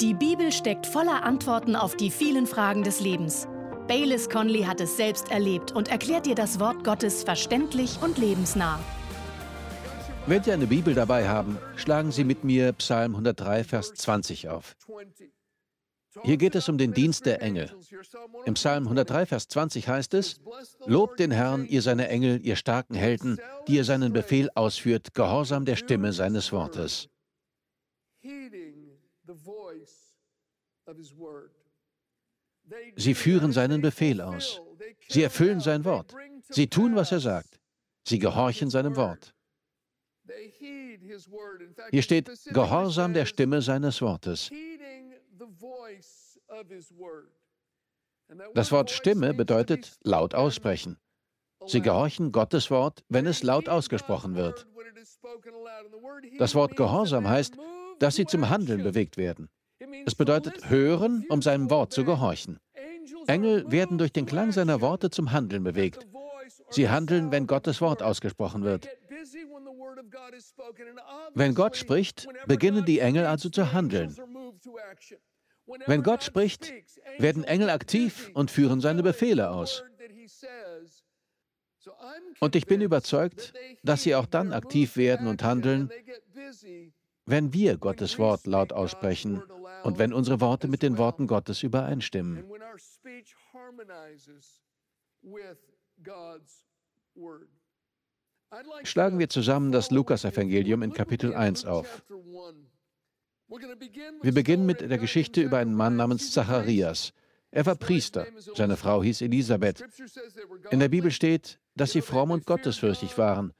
Die Bibel steckt voller Antworten auf die vielen Fragen des Lebens. Baylis Conley hat es selbst erlebt und erklärt dir das Wort Gottes verständlich und lebensnah. Wenn Sie eine Bibel dabei haben, schlagen Sie mit mir Psalm 103, Vers 20 auf. Hier geht es um den Dienst der Engel. Im Psalm 103, Vers 20 heißt es, Lobt den Herrn, ihr seine Engel, ihr starken Helden, die ihr seinen Befehl ausführt, gehorsam der Stimme seines Wortes. Sie führen seinen Befehl aus. Sie erfüllen sein Wort. Sie tun, was er sagt. Sie gehorchen seinem Wort. Hier steht Gehorsam der Stimme seines Wortes. Das Wort Stimme bedeutet laut aussprechen. Sie gehorchen Gottes Wort, wenn es laut ausgesprochen wird. Das Wort Gehorsam heißt, dass sie zum Handeln bewegt werden. Es bedeutet hören, um seinem Wort zu gehorchen. Engel werden durch den Klang seiner Worte zum Handeln bewegt. Sie handeln, wenn Gottes Wort ausgesprochen wird. Wenn Gott spricht, beginnen die Engel also zu handeln. Wenn Gott spricht, werden Engel aktiv und führen seine Befehle aus. Und ich bin überzeugt, dass sie auch dann aktiv werden und handeln, wenn wir Gottes Wort laut aussprechen und wenn unsere Worte mit den Worten Gottes übereinstimmen. Schlagen wir zusammen das Lukas-Evangelium in Kapitel 1 auf. Wir beginnen mit der Geschichte über einen Mann namens Zacharias. Er war Priester, seine Frau hieß Elisabeth. In der Bibel steht, dass sie fromm und gottesfürchtig waren.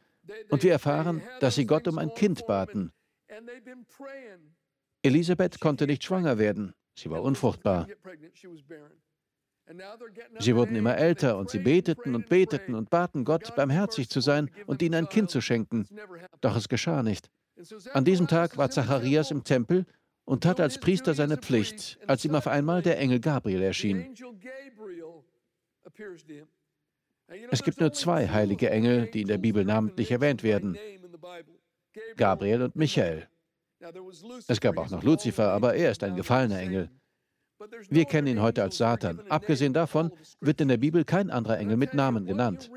Und wir erfahren, dass sie Gott um ein Kind baten. Elisabeth konnte nicht schwanger werden. Sie war unfruchtbar. Sie wurden immer älter und sie beteten und beteten und baten Gott, barmherzig zu sein und ihnen ein Kind zu schenken. Doch es geschah nicht. An diesem Tag war Zacharias im Tempel und tat als Priester seine Pflicht, als ihm auf einmal der Engel Gabriel erschien. Es gibt nur zwei heilige Engel, die in der Bibel namentlich erwähnt werden. Gabriel und Michael. Es gab auch noch Luzifer, aber er ist ein gefallener Engel. Wir kennen ihn heute als Satan. Abgesehen davon wird in der Bibel kein anderer Engel mit Namen genannt.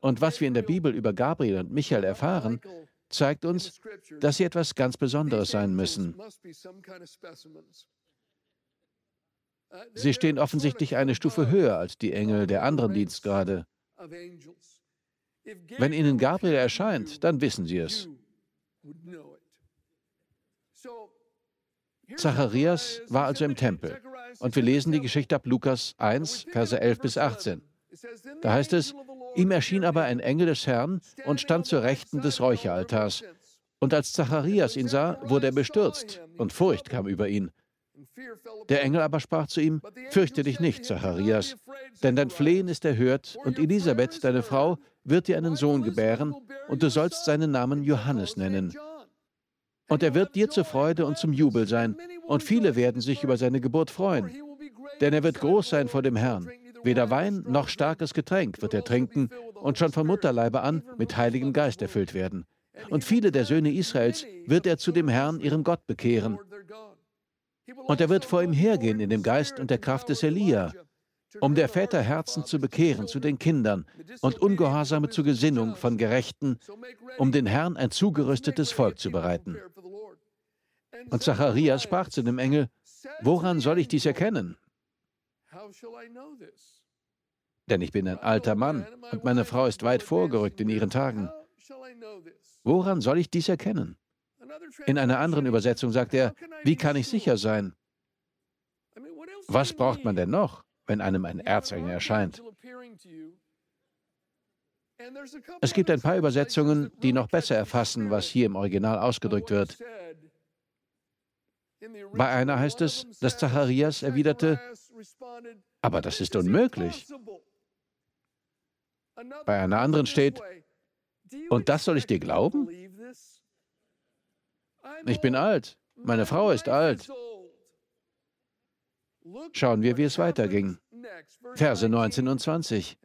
Und was wir in der Bibel über Gabriel und Michael erfahren, zeigt uns, dass sie etwas ganz Besonderes sein müssen. Sie stehen offensichtlich eine Stufe höher als die Engel der anderen Dienstgrade. Wenn ihnen Gabriel erscheint, dann wissen sie es. Zacharias war also im Tempel. Und wir lesen die Geschichte ab Lukas 1, Verse 11 bis 18. Da heißt es, ihm erschien aber ein Engel des Herrn und stand zur Rechten des Räucheraltars. Und als Zacharias ihn sah, wurde er bestürzt, und Furcht kam über ihn. Der Engel aber sprach zu ihm, Fürchte dich nicht, Zacharias, denn dein Flehen ist erhört, und Elisabeth, deine Frau, wird dir einen Sohn gebären, und du sollst seinen Namen Johannes nennen. Und er wird dir zur Freude und zum Jubel sein, und viele werden sich über seine Geburt freuen. Denn er wird groß sein vor dem Herrn. Weder Wein noch starkes Getränk wird er trinken und schon vom Mutterleibe an mit Heiligem Geist erfüllt werden. Und viele der Söhne Israels wird er zu dem Herrn, ihrem Gott, bekehren. Und er wird vor ihm hergehen in dem Geist und der Kraft des Elia, um der Väter Herzen zu bekehren zu den Kindern und Ungehorsame zur Gesinnung von Gerechten, um den Herrn ein zugerüstetes Volk zu bereiten. Und Zacharias sprach zu dem Engel, woran soll ich dies erkennen? Denn ich bin ein alter Mann und meine Frau ist weit vorgerückt in ihren Tagen. Woran soll ich dies erkennen? In einer anderen Übersetzung sagt er, wie kann ich sicher sein? Was braucht man denn noch, wenn einem ein Erzengel erscheint? Es gibt ein paar Übersetzungen, die noch besser erfassen, was hier im Original ausgedrückt wird. Bei einer heißt es, dass Zacharias erwiderte, aber das ist unmöglich. Bei einer anderen steht, und das soll ich dir glauben? Ich bin alt, meine Frau ist alt. Schauen wir, wie es weiterging. Verse 19 und 20.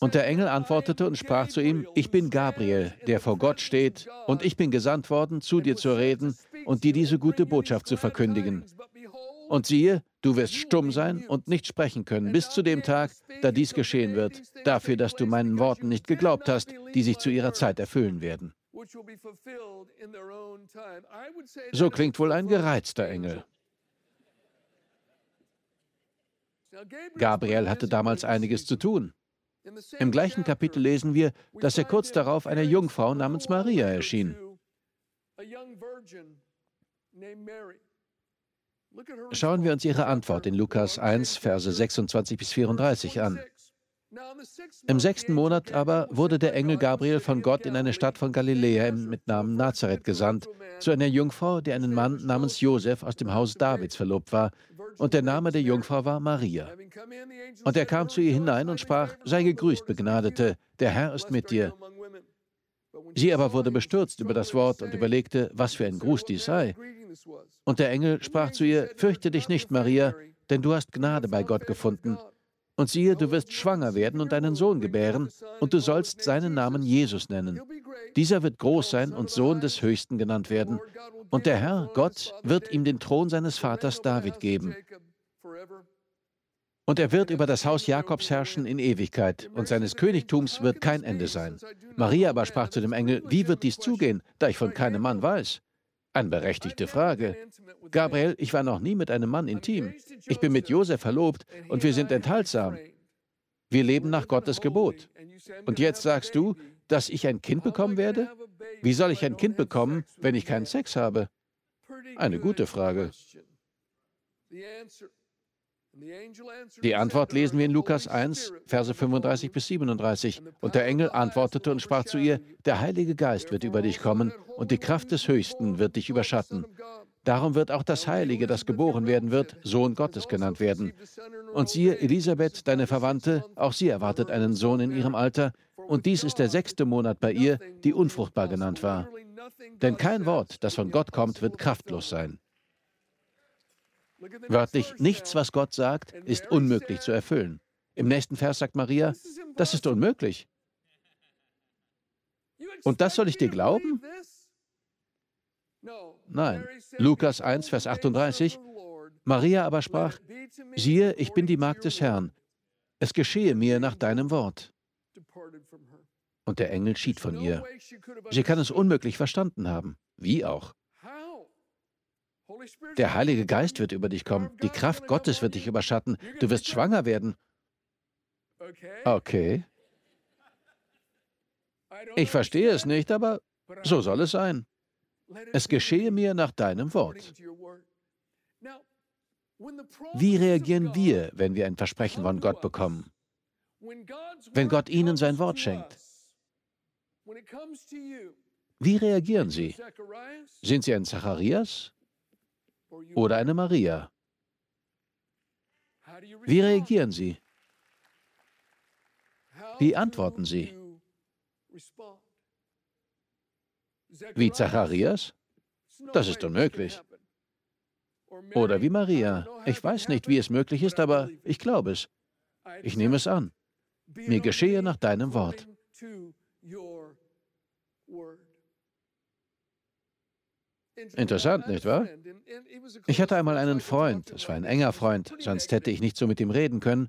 Und der Engel antwortete und sprach zu ihm, ich bin Gabriel, der vor Gott steht, und ich bin gesandt worden, zu dir zu reden, und dir diese gute Botschaft zu verkündigen. Und siehe, du wirst stumm sein und nicht sprechen können bis zu dem Tag, da dies geschehen wird, dafür, dass du meinen Worten nicht geglaubt hast, die sich zu ihrer Zeit erfüllen werden. So klingt wohl ein gereizter Engel. Gabriel hatte damals einiges zu tun. Im gleichen Kapitel lesen wir, dass er kurz darauf einer Jungfrau namens Maria erschien. Schauen wir uns ihre Antwort in Lukas 1, Verse 26 bis 34 an. Im sechsten Monat aber wurde der Engel Gabriel von Gott in eine Stadt von Galiläa mit Namen Nazareth gesandt, zu einer Jungfrau, die einen Mann namens Josef aus dem Haus Davids verlobt war, und der Name der Jungfrau war Maria. Und er kam zu ihr hinein und sprach, sei gegrüßt, Begnadete, der Herr ist mit dir. Sie aber wurde bestürzt über das Wort und überlegte, was für ein Gruß dies sei. Und der Engel sprach zu ihr, fürchte dich nicht, Maria, denn du hast Gnade bei Gott gefunden. Und siehe, du wirst schwanger werden und einen Sohn gebären, und du sollst seinen Namen Jesus nennen. Dieser wird groß sein und Sohn des Höchsten genannt werden. Und der Herr, Gott, wird ihm den Thron seines Vaters David geben. Und er wird über das Haus Jakobs herrschen in Ewigkeit, und seines Königtums wird kein Ende sein. Maria aber sprach zu dem Engel, wie wird dies zugehen, da ich von keinem Mann weiß? Eine berechtigte Frage. Gabriel, ich war noch nie mit einem Mann intim. Ich bin mit Josef verlobt und wir sind enthaltsam. Wir leben nach Gottes Gebot. Und jetzt sagst du, dass ich ein Kind bekommen werde? Wie soll ich ein Kind bekommen, wenn ich keinen Sex habe? Eine gute Frage. Die Antwort lesen wir in Lukas 1, Verse 35 bis 37. Und der Engel antwortete und sprach zu ihr, der Heilige Geist wird über dich kommen und die Kraft des Höchsten wird dich überschatten. Darum wird auch das Heilige, das geboren werden wird, Sohn Gottes genannt werden. Und siehe, Elisabeth, deine Verwandte, auch sie erwartet einen Sohn in ihrem Alter, und dies ist der sechste Monat bei ihr, die unfruchtbar genannt war. Denn kein Wort, das von Gott kommt, wird kraftlos sein. Wörtlich, nichts, was Gott sagt, ist unmöglich zu erfüllen. Im nächsten Vers sagt Maria, das ist unmöglich. Und das soll ich dir glauben? Nein. Lukas 1, Vers 38. Maria aber sprach, siehe, ich bin die Magd des Herrn. Es geschehe mir nach deinem Wort. Und der Engel schied von ihr. Sie kann es unmöglich verstanden haben. Wie auch? Der Heilige Geist wird über dich kommen. Die Kraft Gottes wird dich überschatten. Du wirst schwanger werden. Okay. Ich verstehe es nicht, aber so soll es sein. Es geschehe mir nach deinem Wort. Wie reagieren wir, wenn wir ein Versprechen von Gott bekommen? Wenn Gott Ihnen sein Wort schenkt? Wie reagieren Sie? Sind Sie ein Zacharias oder eine Maria? Wie reagieren Sie? Wie antworten Sie? Wie Zacharias? Das ist unmöglich. Oder wie Maria. Ich weiß nicht, wie es möglich ist, aber ich glaube es. Ich nehme es an. Mir geschehe nach deinem Wort. Interessant, nicht wahr? Ich hatte einmal einen Freund, es war ein enger Freund, sonst hätte ich nicht so mit ihm reden können,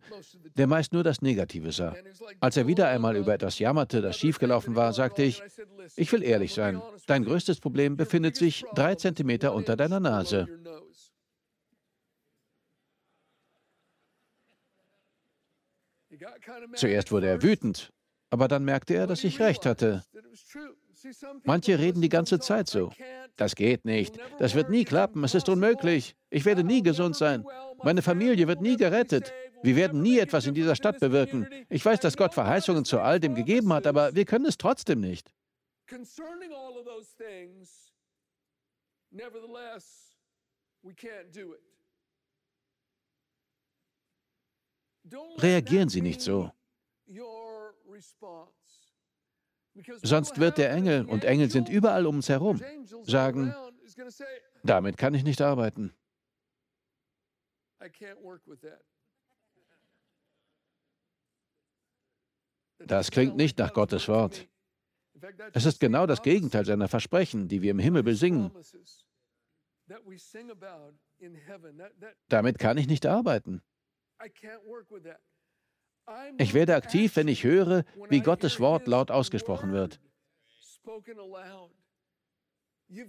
der meist nur das Negative sah. Als er wieder einmal über etwas jammerte, das schiefgelaufen war, sagte ich, ich will ehrlich sein, dein größtes Problem befindet sich drei Zentimeter unter deiner Nase. Zuerst wurde er wütend, aber dann merkte er, dass ich recht hatte. Manche reden die ganze Zeit so. Das geht nicht. Das wird nie klappen. Es ist unmöglich. Ich werde nie gesund sein. Meine Familie wird nie gerettet. Wir werden nie etwas in dieser Stadt bewirken. Ich weiß, dass Gott Verheißungen zu all dem gegeben hat, aber wir können es trotzdem nicht. Reagieren Sie nicht so. Sonst wird der Engel, und Engel sind überall um uns herum, sagen, damit kann ich nicht arbeiten. Das klingt nicht nach Gottes Wort. Es ist genau das Gegenteil seiner Versprechen, die wir im Himmel besingen. Damit kann ich nicht arbeiten. Ich werde aktiv, wenn ich höre, wie Gottes Wort laut ausgesprochen wird.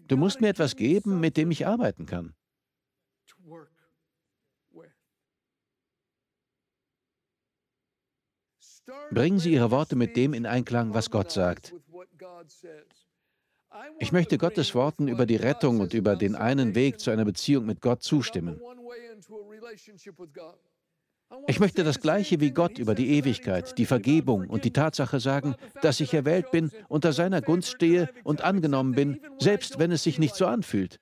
Du musst mir etwas geben, mit dem ich arbeiten kann. Bringen Sie Ihre Worte mit dem in Einklang, was Gott sagt. Ich möchte Gottes Worten über die Rettung und über den einen Weg zu einer Beziehung mit Gott zustimmen. Ich möchte das Gleiche wie Gott über die Ewigkeit, die Vergebung und die Tatsache sagen, dass ich erwählt bin, unter seiner Gunst stehe und angenommen bin, selbst wenn es sich nicht so anfühlt.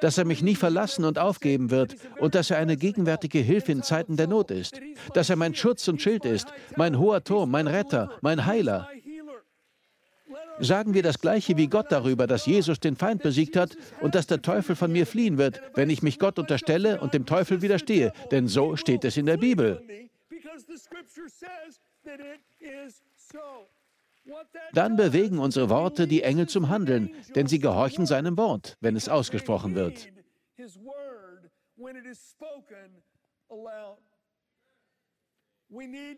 Dass er mich nie verlassen und aufgeben wird und dass er eine gegenwärtige Hilfe in Zeiten der Not ist. Dass er mein Schutz und Schild ist, mein hoher Turm, mein Retter, mein Heiler. Sagen wir das Gleiche wie Gott darüber, dass Jesus den Feind besiegt hat und dass der Teufel von mir fliehen wird, wenn ich mich Gott unterstelle und dem Teufel widerstehe. Denn so steht es in der Bibel. Dann bewegen unsere Worte die Engel zum Handeln, denn sie gehorchen seinem Wort, wenn es ausgesprochen wird.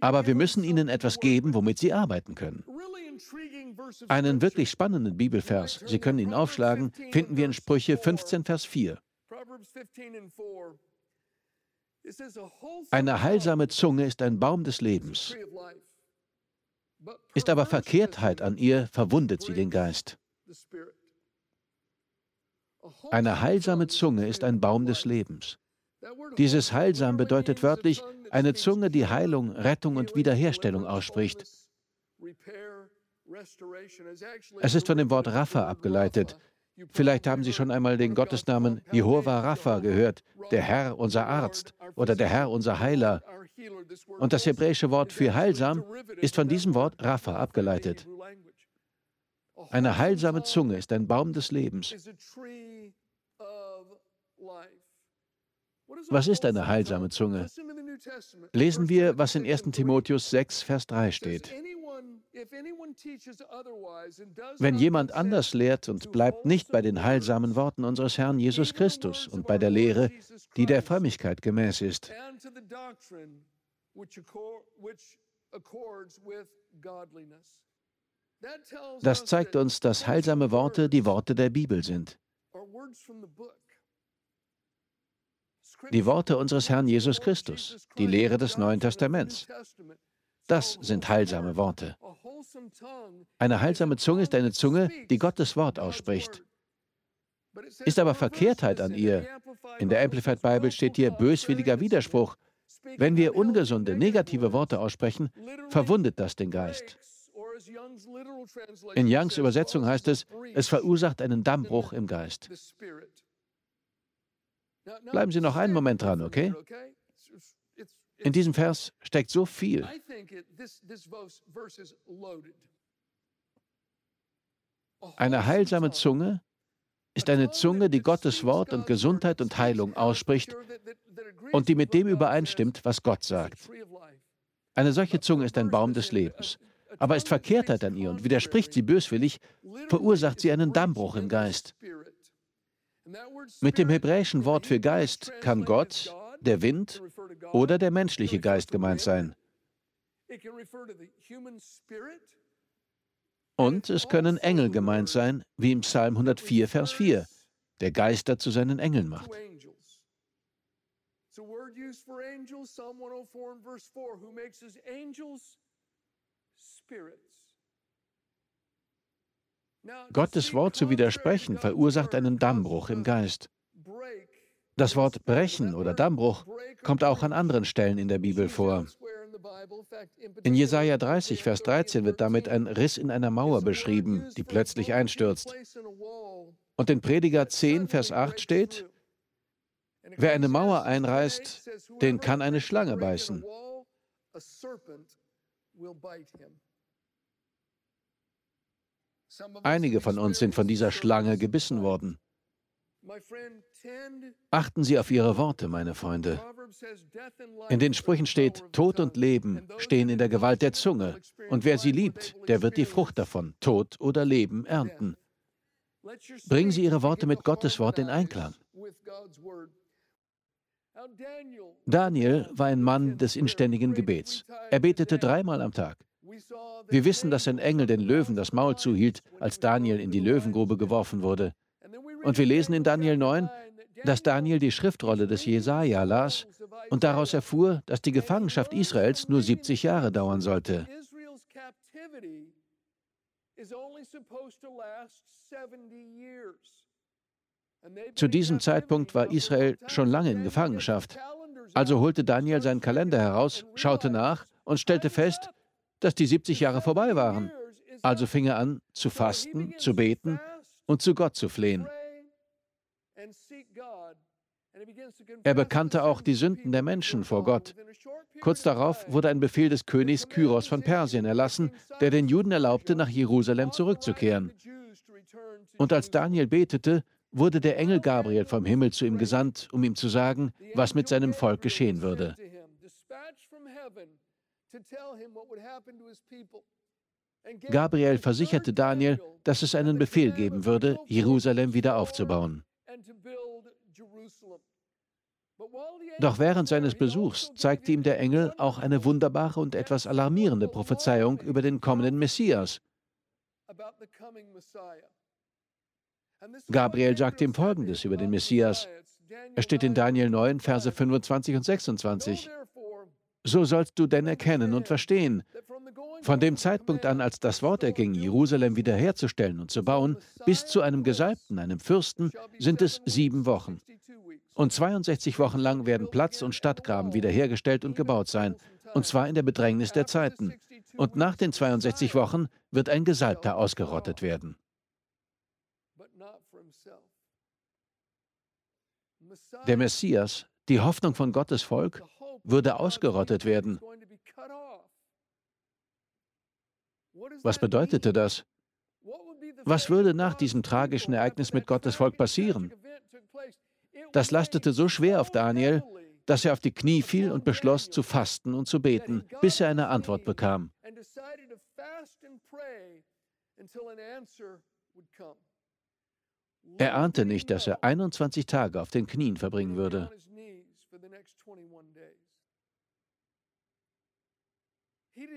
Aber wir müssen ihnen etwas geben, womit sie arbeiten können. Einen wirklich spannenden Bibelvers, Sie können ihn aufschlagen, finden wir in Sprüche 15, Vers 4. Eine heilsame Zunge ist ein Baum des Lebens. Ist aber Verkehrtheit an ihr, verwundet sie den Geist. Eine heilsame Zunge ist ein Baum des Lebens. Dieses Heilsam bedeutet wörtlich eine Zunge, die Heilung, Rettung und Wiederherstellung ausspricht. Es ist von dem Wort Rapha abgeleitet. Vielleicht haben Sie schon einmal den Gottesnamen Jehova Rapha gehört, der Herr unser Arzt oder der Herr unser Heiler. Und das hebräische Wort für heilsam ist von diesem Wort Rapha abgeleitet. Eine heilsame Zunge ist ein Baum des Lebens. Was ist eine heilsame Zunge? Lesen wir, was in 1 Timotheus 6, Vers 3 steht. Wenn jemand anders lehrt und bleibt nicht bei den heilsamen Worten unseres Herrn Jesus Christus und bei der Lehre, die der Frömmigkeit gemäß ist, das zeigt uns, dass heilsame Worte die Worte der Bibel sind. Die Worte unseres Herrn Jesus Christus, die Lehre des Neuen Testaments. Das sind heilsame Worte. Eine heilsame Zunge ist eine Zunge, die Gottes Wort ausspricht. Ist aber Verkehrtheit an ihr, in der Amplified Bible steht hier böswilliger Widerspruch. Wenn wir ungesunde, negative Worte aussprechen, verwundet das den Geist. In Youngs Übersetzung heißt es, es verursacht einen Dammbruch im Geist. Bleiben Sie noch einen Moment dran, okay? In diesem Vers steckt so viel. Eine heilsame Zunge ist eine Zunge, die Gottes Wort und Gesundheit und Heilung ausspricht und die mit dem übereinstimmt, was Gott sagt. Eine solche Zunge ist ein Baum des Lebens. Aber ist Verkehrtheit an ihr und widerspricht sie böswillig, verursacht sie einen Dammbruch im Geist. Mit dem hebräischen Wort für Geist kann Gott, der Wind oder der menschliche Geist gemeint sein. Und es können Engel gemeint sein, wie im Psalm 104, Vers 4, der Geister zu seinen Engeln macht. Gottes Wort zu widersprechen verursacht einen Dammbruch im Geist. Das Wort brechen oder Dammbruch kommt auch an anderen Stellen in der Bibel vor. In Jesaja 30, Vers 13 wird damit ein Riss in einer Mauer beschrieben, die plötzlich einstürzt. Und in Prediger 10, Vers 8 steht: Wer eine Mauer einreißt, den kann eine Schlange beißen. Einige von uns sind von dieser Schlange gebissen worden. Achten Sie auf Ihre Worte, meine Freunde. In den Sprüchen steht, Tod und Leben stehen in der Gewalt der Zunge, und wer sie liebt, der wird die Frucht davon, Tod oder Leben, ernten. Bringen Sie Ihre Worte mit Gottes Wort in Einklang. Daniel war ein Mann des inständigen Gebets. Er betete dreimal am Tag. Wir wissen, dass ein Engel den Löwen das Maul zuhielt, als Daniel in die Löwengrube geworfen wurde. Und wir lesen in Daniel 9, dass Daniel die Schriftrolle des Jesaja las und daraus erfuhr, dass die Gefangenschaft Israels nur 70 Jahre dauern sollte. Zu diesem Zeitpunkt war Israel schon lange in Gefangenschaft. Also holte Daniel seinen Kalender heraus, schaute nach und stellte fest, dass die 70 Jahre vorbei waren. Also fing er an zu fasten, zu beten und zu Gott zu flehen. Er bekannte auch die Sünden der Menschen vor Gott. Kurz darauf wurde ein Befehl des Königs Kyros von Persien erlassen, der den Juden erlaubte, nach Jerusalem zurückzukehren. Und als Daniel betete, wurde der Engel Gabriel vom Himmel zu ihm gesandt, um ihm zu sagen, was mit seinem Volk geschehen würde. Gabriel versicherte Daniel, dass es einen Befehl geben würde, Jerusalem wieder aufzubauen. Doch während seines Besuchs zeigte ihm der Engel auch eine wunderbare und etwas alarmierende Prophezeiung über den kommenden Messias. Gabriel sagte ihm Folgendes über den Messias. Er steht in Daniel 9, Verse 25 und 26. So sollst du denn erkennen und verstehen. Von dem Zeitpunkt an, als das Wort erging, Jerusalem wiederherzustellen und zu bauen, bis zu einem Gesalbten, einem Fürsten, sind es sieben Wochen. Und 62 Wochen lang werden Platz und Stadtgraben wiederhergestellt und gebaut sein, und zwar in der Bedrängnis der Zeiten. Und nach den 62 Wochen wird ein Gesalbter ausgerottet werden. Der Messias, die Hoffnung von Gottes Volk, würde ausgerottet werden. Was bedeutete das? Was würde nach diesem tragischen Ereignis mit Gottes Volk passieren? Das lastete so schwer auf Daniel, dass er auf die Knie fiel und beschloss zu fasten und zu beten, bis er eine Antwort bekam. Er ahnte nicht, dass er 21 Tage auf den Knien verbringen würde.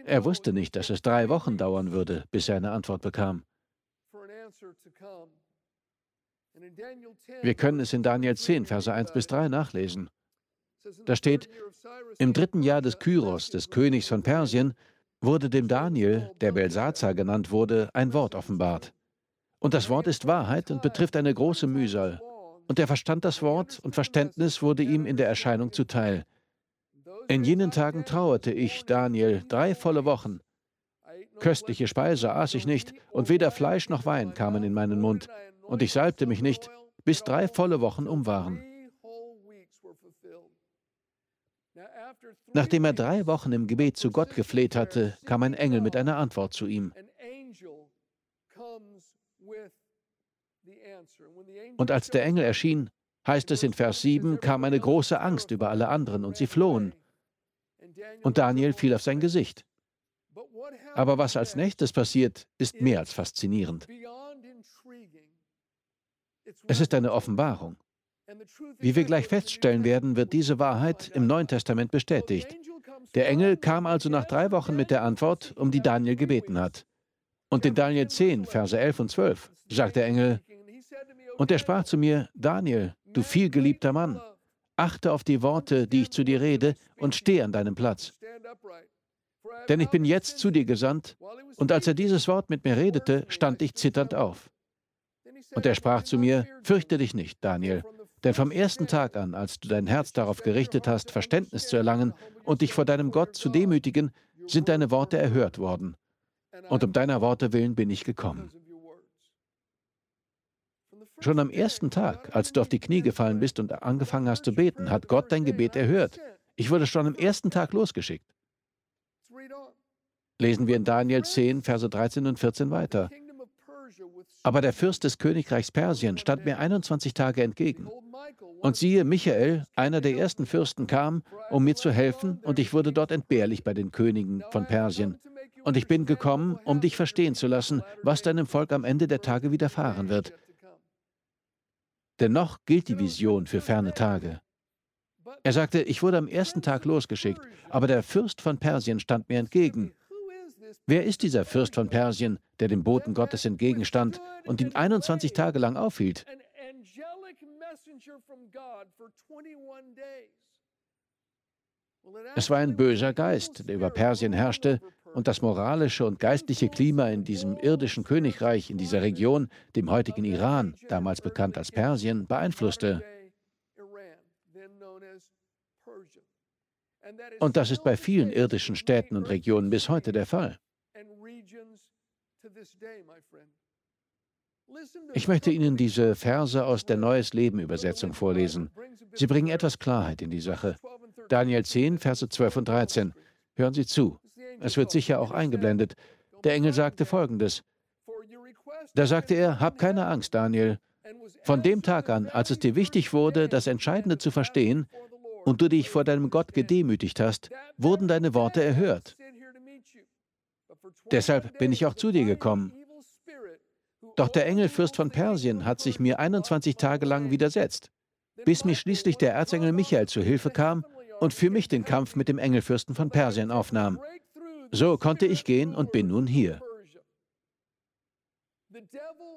Er wusste nicht, dass es drei Wochen dauern würde, bis er eine Antwort bekam. Wir können es in Daniel 10, Verse 1 bis 3 nachlesen. Da steht, im dritten Jahr des Kyros, des Königs von Persien, wurde dem Daniel, der Belsazar genannt wurde, ein Wort offenbart. Und das Wort ist Wahrheit und betrifft eine große Mühsal. Und er verstand das Wort und Verständnis wurde ihm in der Erscheinung zuteil. In jenen Tagen trauerte ich, Daniel, drei volle Wochen. Köstliche Speise aß ich nicht, und weder Fleisch noch Wein kamen in meinen Mund, und ich salbte mich nicht, bis drei volle Wochen um waren. Nachdem er drei Wochen im Gebet zu Gott gefleht hatte, kam ein Engel mit einer Antwort zu ihm. Und als der Engel erschien, heißt es in Vers 7, kam eine große Angst über alle anderen und sie flohen. Und Daniel fiel auf sein Gesicht. Aber was als nächstes passiert, ist mehr als faszinierend. Es ist eine Offenbarung. Wie wir gleich feststellen werden, wird diese Wahrheit im Neuen Testament bestätigt. Der Engel kam also nach drei Wochen mit der Antwort, um die Daniel gebeten hat. Und in Daniel 10, Verse 11 und 12 sagt der Engel, und er sprach zu mir, Daniel, du vielgeliebter Mann, achte auf die Worte, die ich zu dir rede, und steh an deinem Platz. Denn ich bin jetzt zu dir gesandt, und als er dieses Wort mit mir redete, stand ich zitternd auf. Und er sprach zu mir, fürchte dich nicht, Daniel, denn vom ersten Tag an, als du dein Herz darauf gerichtet hast, Verständnis zu erlangen und dich vor deinem Gott zu demütigen, sind deine Worte erhört worden. Und um deiner Worte willen bin ich gekommen. Schon am ersten Tag, als du auf die Knie gefallen bist und angefangen hast zu beten, hat Gott dein Gebet erhört. Ich wurde schon am ersten Tag losgeschickt. Lesen wir in Daniel 10, Verse 13 und 14 weiter. Aber der Fürst des Königreichs Persien stand mir 21 Tage entgegen. Und siehe, Michael, einer der ersten Fürsten, kam, um mir zu helfen, und ich wurde dort entbehrlich bei den Königen von Persien. Und ich bin gekommen, um dich verstehen zu lassen, was deinem Volk am Ende der Tage widerfahren wird. Dennoch gilt die Vision für ferne Tage. Er sagte, ich wurde am ersten Tag losgeschickt, aber der Fürst von Persien stand mir entgegen. Wer ist dieser Fürst von Persien, der dem Boten Gottes entgegenstand und ihn 21 Tage lang aufhielt? Es war ein böser Geist, der über Persien herrschte und das moralische und geistliche Klima in diesem irdischen Königreich, in dieser Region, dem heutigen Iran, damals bekannt als Persien, beeinflusste. Und das ist bei vielen irdischen Städten und Regionen bis heute der Fall. Ich möchte Ihnen diese Verse aus der Neues Leben Übersetzung vorlesen. Sie bringen etwas Klarheit in die Sache. Daniel 10, Verse 12 und 13. Hören Sie zu. Es wird sicher auch eingeblendet. Der Engel sagte folgendes. Da sagte er, hab keine Angst, Daniel. Von dem Tag an, als es dir wichtig wurde, das Entscheidende zu verstehen, und du dich vor deinem Gott gedemütigt hast, wurden deine Worte erhört. Deshalb bin ich auch zu dir gekommen. Doch der Engelfürst von Persien hat sich mir 21 Tage lang widersetzt, bis mir schließlich der Erzengel Michael zu Hilfe kam und für mich den Kampf mit dem Engelfürsten von Persien aufnahm. So konnte ich gehen und bin nun hier.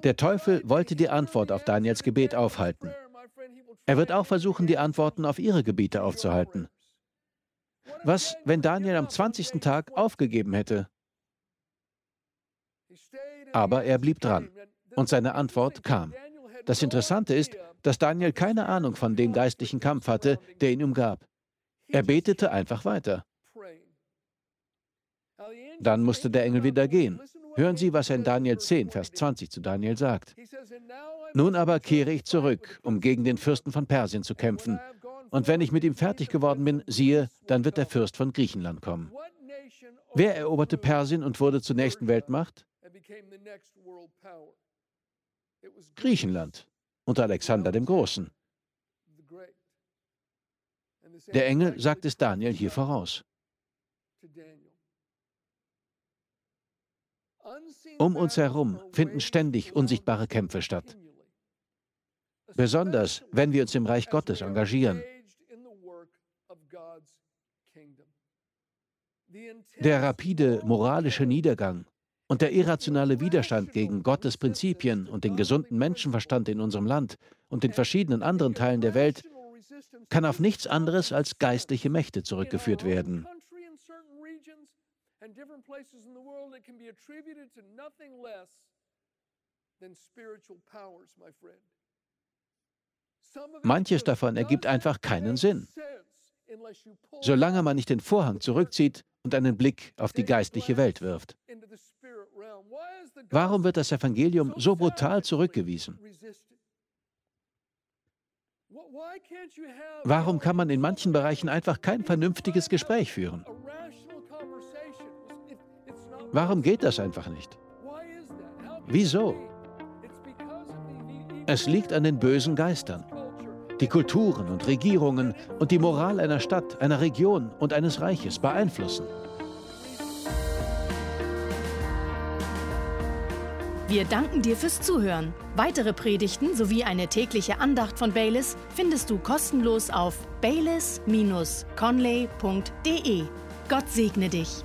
Der Teufel wollte die Antwort auf Daniels Gebet aufhalten. Er wird auch versuchen, die Antworten auf ihre Gebiete aufzuhalten. Was, wenn Daniel am 20. Tag aufgegeben hätte? Aber er blieb dran und seine Antwort kam. Das Interessante ist, dass Daniel keine Ahnung von dem geistlichen Kampf hatte, der ihn umgab. Er betete einfach weiter. Dann musste der Engel wieder gehen. Hören Sie, was er in Daniel 10, Vers 20 zu Daniel sagt. Nun aber kehre ich zurück, um gegen den Fürsten von Persien zu kämpfen. Und wenn ich mit ihm fertig geworden bin, siehe, dann wird der Fürst von Griechenland kommen. Wer eroberte Persien und wurde zur nächsten Weltmacht? Griechenland unter Alexander dem Großen. Der Engel sagt es Daniel hier voraus. Um uns herum finden ständig unsichtbare Kämpfe statt. Besonders, wenn wir uns im Reich Gottes engagieren. Der rapide moralische Niedergang und der irrationale Widerstand gegen Gottes Prinzipien und den gesunden Menschenverstand in unserem Land und in verschiedenen anderen Teilen der Welt kann auf nichts anderes als geistliche Mächte zurückgeführt werden. Manches davon ergibt einfach keinen Sinn, solange man nicht den Vorhang zurückzieht und einen Blick auf die geistliche Welt wirft. Warum wird das Evangelium so brutal zurückgewiesen? Warum kann man in manchen Bereichen einfach kein vernünftiges Gespräch führen? Warum geht das einfach nicht? Wieso? Es liegt an den bösen Geistern die Kulturen und Regierungen und die Moral einer Stadt, einer Region und eines Reiches beeinflussen. Wir danken dir fürs Zuhören. Weitere Predigten sowie eine tägliche Andacht von Baylis findest du kostenlos auf baylis-conley.de. Gott segne dich.